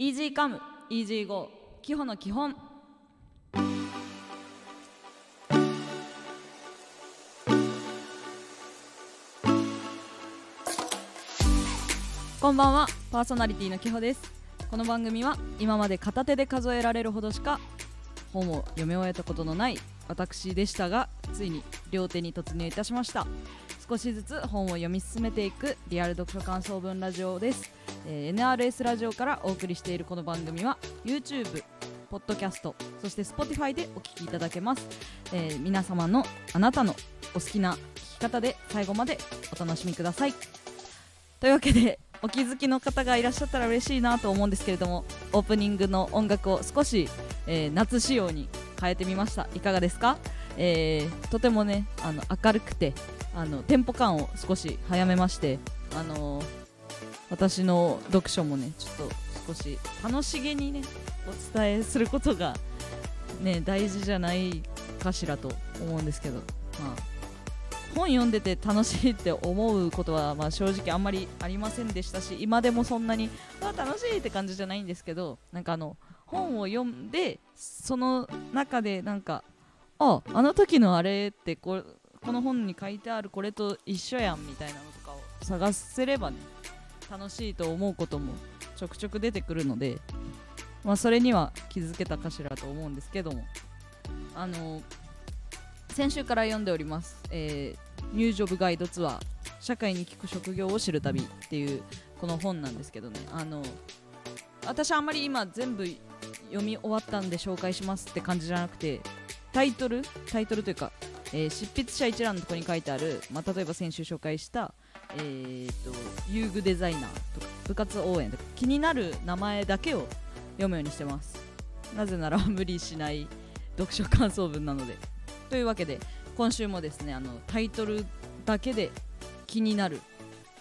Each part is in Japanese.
イージーカムイージーゴー基本の基本。こんばんはパーソナリティのきほです。この番組は今まで片手で数えられるほどしか本を読み終えたことのない私でしたがついに両手に突入いたしました。少しずつ本を読み進めていくリアル読書感想文ラジオです、えー NRS ラジオからお送りしているこの番組は YouTube ポッドキャストそして Spotify でお聞きいただけます、えー皆様のあなたのお好きな聞き方で最後までお楽しみください。というわけでお気づきの方がいらっしゃったら嬉しいなと思うんですけれどもオープニングの音楽を少し、えー夏仕様に変えてみました。いかがですか、えーとてもねあの明るくてあのテンポ感を少し早めましてあのー私の読書もねちょっと少し楽しげにねお伝えすることがね大事じゃないかしらと思うんですけど。まあ本読んでて楽しいって思うことは、まあ、正直あんまりありませんでしたし今でもそんなにあ楽しいって感じじゃないんですけどなんかあの本を読んでその中でなんかああの時のあれってここの本に書いてあるこれと一緒やんみたいなのとかを探せればね楽しいと思うこともちょくちょく出てくるので、まあ、それには気づけたかしらと思うんですけども。あの先週から読んでおります、えーニュージョブガイドツアー社会に聞く職業を知る旅っていうこの本なんですけどね。あの私あんまり今全部読み終わったんで紹介しますって感じじゃなくてタイトル？タイトルというか、えー執筆者一覧のところに書いてある、まあ、例えば先週紹介した、えー、と遊具デザイナーとか部活応援とか気になる名前だけを読むようにしてます。なぜなら無理しない読書感想文なので。というわけで今週もですねあのタイトルだけで気になる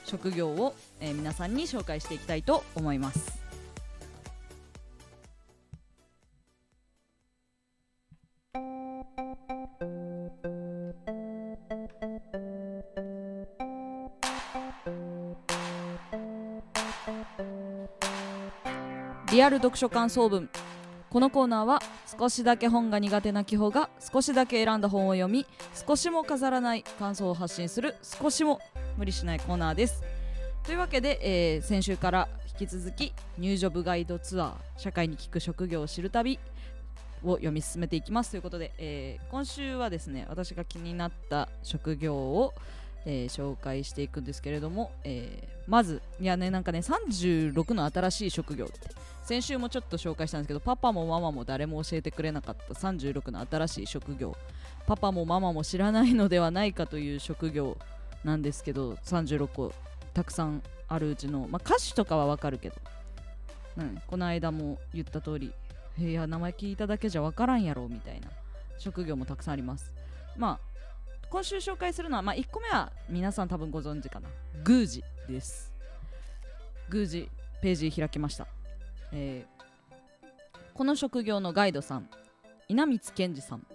職業を、えー皆さんに紹介していきたいと思います。リアル読書感想文。このコーナーは少しだけ本が苦手な紀穂が少しだけ選んだ本を読み少しも飾らない感想を発信する少しも無理しないコーナーです。というわけで、えー先週から引き続き入ジョブガイドツアー社会に聞く職業を知る旅を読み進めていきます。ということで、えー今週はですね私が気になった職業を、えー紹介していくんですけれども、えーまずいやねなんかね36の新しい職業って。先週もちょっと紹介したんですけどパパもママも誰も教えてくれなかった。36の新しい職業。パパもママも知らないのではないかという職業なんですけど36個たくさんあるうちの、まあ、歌手とかはわかるけど、うん、この間も言った通りいや名前聞いただけじゃわからんやろみたいな職業もたくさんあります。まあ今週紹介するのは、まあ、1個目は皆さん多分ご存知かな。宮司です。宮司ページ開きました。えーこの職業のガイドさん稲光健二さん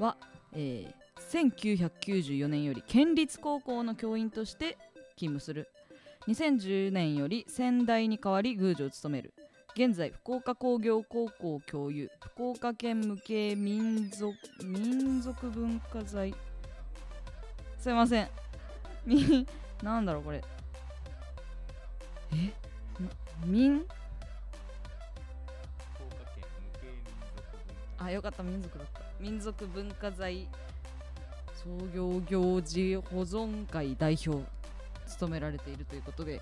は、えー1994年より県立高校の教員として勤務する。2010年より仙台に代わり宮司を務める。現在福岡工業高校教諭。福岡県無形民族民族文化財すいません。みなんだろうこれ。え？な民あよかった民族だった。民族文化財。創業行事保存会代表務められているということで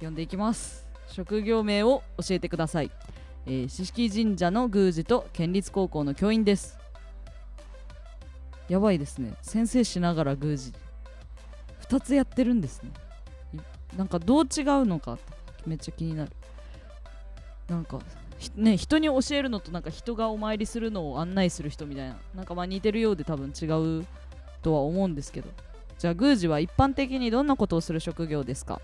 読んでいきます。職業名を教えてください、えー、四式神社の宮司と県立高校の教員ですやばいですね。先生しながら宮司。2つやってるんですね。なんかどう違うのか。めっちゃ気になる。なんかね人に教えるのとなんか人がお参りするのを案内する人みたいな。なんかまあ似てるようで多分違うとは思うんですけど。じゃあ宮司は一般的にどんなことをする職業ですか、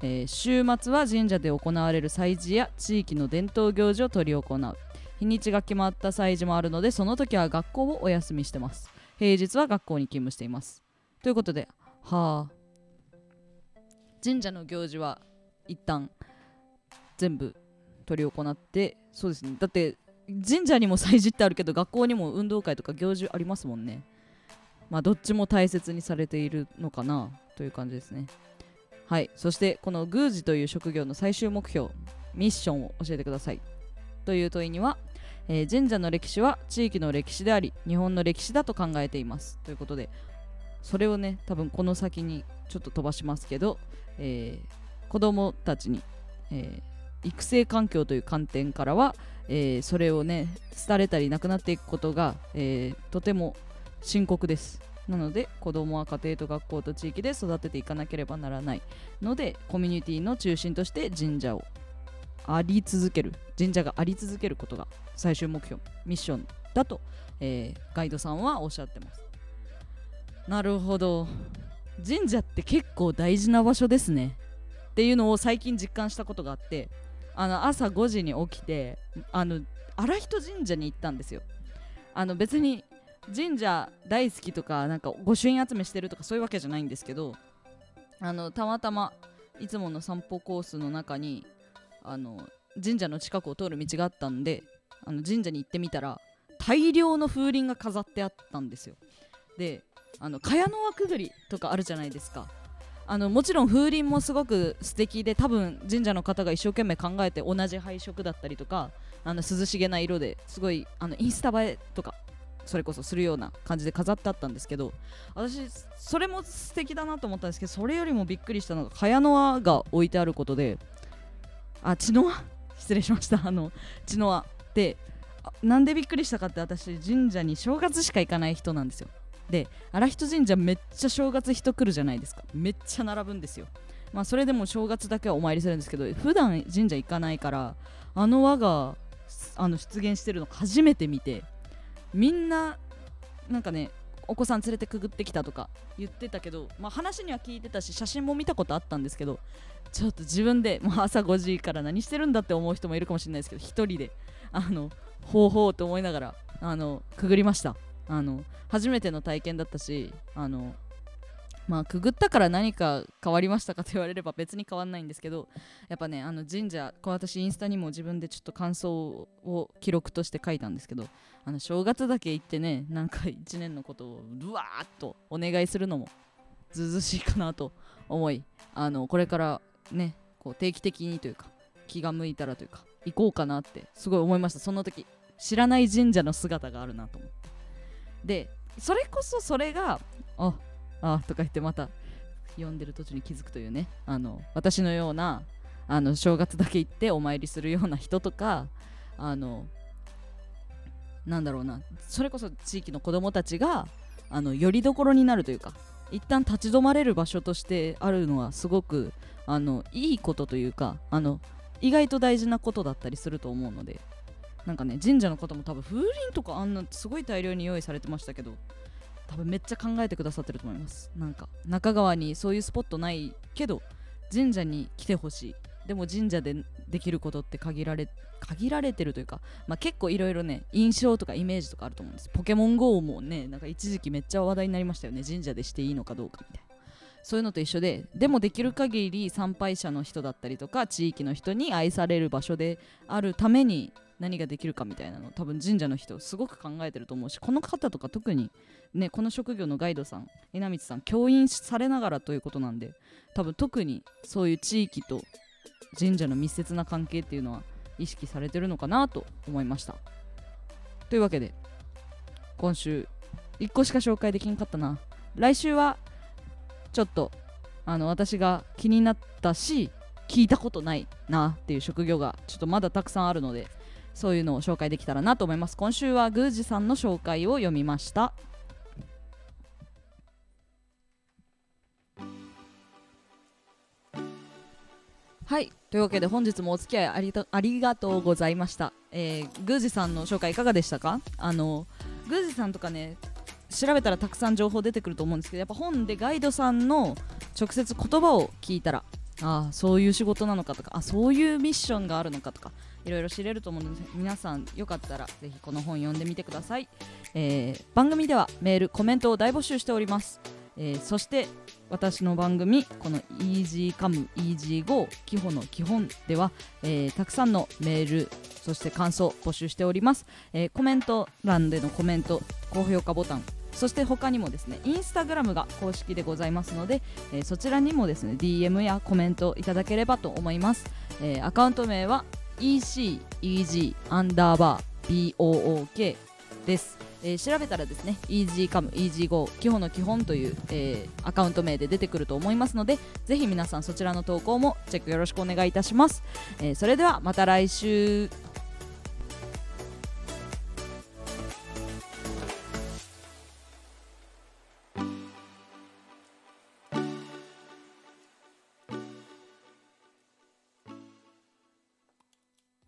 えー週末は神社で行われる祭事や地域の伝統行事を執り行う。日にちが決まった祭事もあるのでその時は学校をお休みしてます。平日は学校に勤務しています。ということではあ。神社の行事は一旦全部執り行ってそうですね。だって神社にも祭事ってあるけど学校にも運動会とか行事ありますもんね。まあどっちも大切にされているのかなという感じですね。はい。そしてこの宮司という職業の最終目標ミッションを教えてください。という問いには、えー神社の歴史は地域の歴史であり日本の歴史だと考えています。ということでそれをね多分この先にちょっと飛ばしますけど、えー子供たちに、えー育成環境という観点からは、えそれをね廃れたりなくなっていくことが、えとても深刻です。なので子供は家庭と学校と地域で育てていかなければならないのでコミュニティの中心として神社をあり続ける神社があり続けることが最終目標ミッションだと、えーガイドさんはおっしゃってます。なるほど。神社って結構大事な場所ですね。っていうのを最近実感したことがあってあの朝5時に起きてあの荒人神社に行ったんですよ。あの別に神社大好きとかなんか御朱印集めしてるとかそういうわけじゃないんですけどあのたまたまいつもの散歩コースの中にあの神社の近くを通る道があったんであの神社に行ってみたら大量の風鈴が飾ってあったんですよ。であの茅の輪くぐりとかあるじゃないですか。あのもちろん風鈴もすごく素敵で多分神社の方が一生懸命考えて同じ配色だったりとかあの涼しげな色ですごいあのインスタ映えとかそれこそするような感じで飾ってあったんですけど私それも素敵だなと思ったんですけどそれよりもびっくりしたのが茅の輪が置いてあることであ血の輪失礼しました。あの血の輪でなんでびっくりしたかって私神社に正月しか行かない人なんですよ。で荒人神社めっちゃ正月人来るじゃないですか。めっちゃ並ぶんですよ。まあそれでも正月だけはお参りするんですけど普段神社行かないからあの輪があの出現してるの初めて見てみんななんかねお子さん連れてくぐってきたとか言ってたけど、まあ、話には聞いてたし写真も見たことあったんですけどちょっと自分で、まあ、朝5時から何してるんだって思う人もいるかもしれないですけど一人であのほうほうと思いながらあのくぐりました。あの初めての体験だったしあのまあくぐったから何か変わりましたかと言われれば別に変わんないんですけどやっぱねあの神社こう私インスタにも自分でちょっと感想を記録として書いたんですけどあの正月だけ行ってねなんか1年のことをうわーっとお願いするのもずうずしいかなと思いあのこれからねこう定期的にというか気が向いたらというか行こうかなってすごい思いました。その時知らない神社の姿があるなと思って。でそれこそそれがああとか言ってまた読んでる途中に気づくというねあの私のようなあの正月だけ行ってお参りするような人とかあのなんだろうなそれこそ地域の子どもたちがあのよりどころになるというか一旦立ち止まれる場所としてあるのはすごくあのいいことというかあの意外と大事なことだったりすると思うのでなんかね神社の方も多分風鈴とかあんなすごい大量に用意されてましたけど多分めっちゃ考えてくださってると思います。なんか中川にそういうスポットないけど神社に来てほしい。でも神社でできることって限られ限られてるというか、まあ、結構いろいろね印象とかイメージとかあると思うんです。ポケモン GO もねなんか一時期めっちゃ話題になりましたよね。神社でしていいのかどうかみたいな。そういうのと一緒ででもできる限り参拝者の人だったりとか地域の人に愛される場所であるために何ができるかみたいなの多分神社の人すごく考えてると思うしこの方とか特にねこの職業のガイドさん稲光さん教員されながらということなんで多分特にそういう地域と神社の密接な関係っていうのは意識されてるのかなと思いました。というわけで今週1個しか紹介できんかったな。来週はちょっとあの私が気になったし聞いたことないなっていう職業がちょっとまだたくさんあるのでそういうのを紹介できたらなと思います。今週は宮司さんの紹介を読みました。はい。というわけで本日もお付き合いありがありがとうございました、えー、宮司さんの紹介いかがでしたか？あの宮司さんとかね調べたらたくさん情報出てくると思うんですけどやっぱ本でガイドさんの直接言葉を聞いたらああそういう仕事なのかとかあそういうミッションがあるのかとかいろいろ知れると思うので皆さんよかったらぜひこの本読んでみてください、えー番組ではメールコメントを大募集しております、えーそして私の番組この EasyComeEasyGo 基本の基本では、えーたくさんのメールそして感想募集しております、えーコメント欄でのコメント高評価ボタンそして他にもですねインスタグラムが公式でございますので、えーそちらにもですね DM やコメントいただければと思います、えーアカウント名は ECEG アンダーバー BOOK です、えー調べたらですね EasyCome EasyGo 基本の基本という、えーアカウント名で出てくると思いますのでぜひ皆さんそちらの投稿もチェックよろしくお願いいたします、えーそれではまた来週。